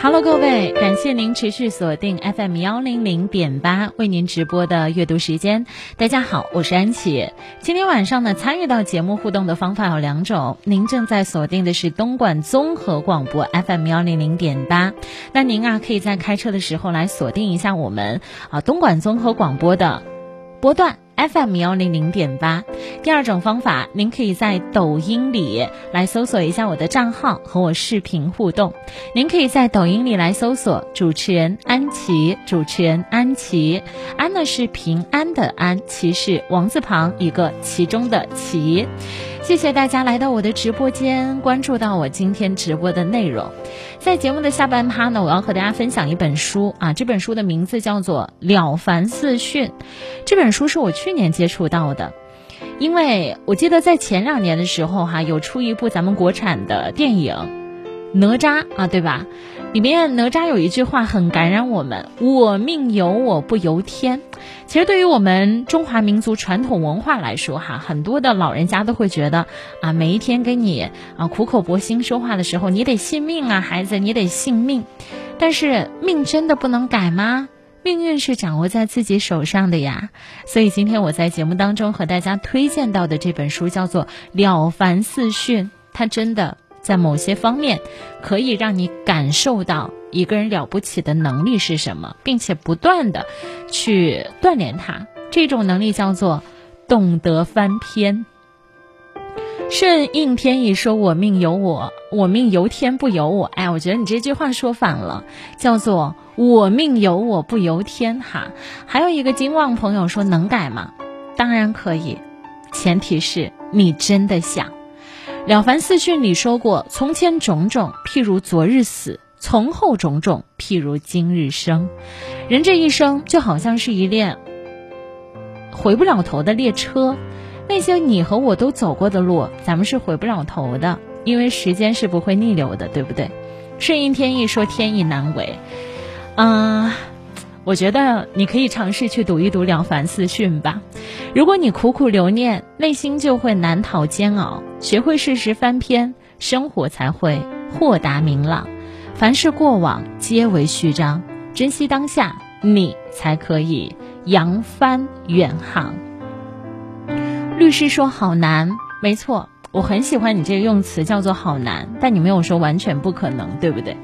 Hello，各位，感谢您持续锁定 FM 幺零零点八为您直播的阅读时间。大家好，我是安琪。今天晚上呢，参与到节目互动的方法有两种。您正在锁定的是东莞综合广播 FM 幺零零点八，那您啊，可以在开车的时候来锁定一下我们啊东莞综合广播的波段。FM 幺零零点八，第二种方法，您可以在抖音里来搜索一下我的账号，和我视频互动。您可以在抖音里来搜索主持人安琪，主持人安琪，安呢是平安的安，琪是王字旁一个其中的其。谢谢大家来到我的直播间，关注到我今天直播的内容。在节目的下半趴呢，我要和大家分享一本书啊，这本书的名字叫做《了凡四训》。这本书是我去年接触到的，因为我记得在前两年的时候哈，有出一部咱们国产的电影《哪吒》啊，对吧？里面哪吒有一句话很感染我们：“我命由我不由天。”其实对于我们中华民族传统文化来说，哈，很多的老人家都会觉得啊，每一天跟你啊苦口婆心说话的时候，你得信命啊，孩子，你得信命。但是命真的不能改吗？命运是掌握在自己手上的呀。所以今天我在节目当中和大家推荐到的这本书叫做《了凡四训》，它真的。在某些方面，可以让你感受到一个人了不起的能力是什么，并且不断的去锻炼它。这种能力叫做懂得翻篇。顺应天意说：“我命由我，我命由天不由我。”哎，我觉得你这句话说反了，叫做“我命由我不由天”。哈，还有一个金旺朋友说：“能改吗？”当然可以，前提是你真的想。了凡四训里说过：“从前种种，譬如昨日死；从后种种，譬如今日生。”人这一生就好像是一辆回不了头的列车，那些你和我都走过的路，咱们是回不了头的，因为时间是不会逆流的，对不对？顺应天意说天意难违，啊。我觉得你可以尝试去读一读《了凡四训》吧。如果你苦苦留念，内心就会难逃煎熬。学会适时翻篇，生活才会豁达明朗。凡是过往，皆为序章。珍惜当下，你才可以扬帆远航。律师说：“好难。”没错，我很喜欢你这个用词，叫做“好难”。但你没有说完全不可能，对不对？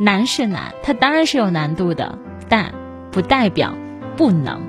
难是难，它当然是有难度的，但。不代表不能。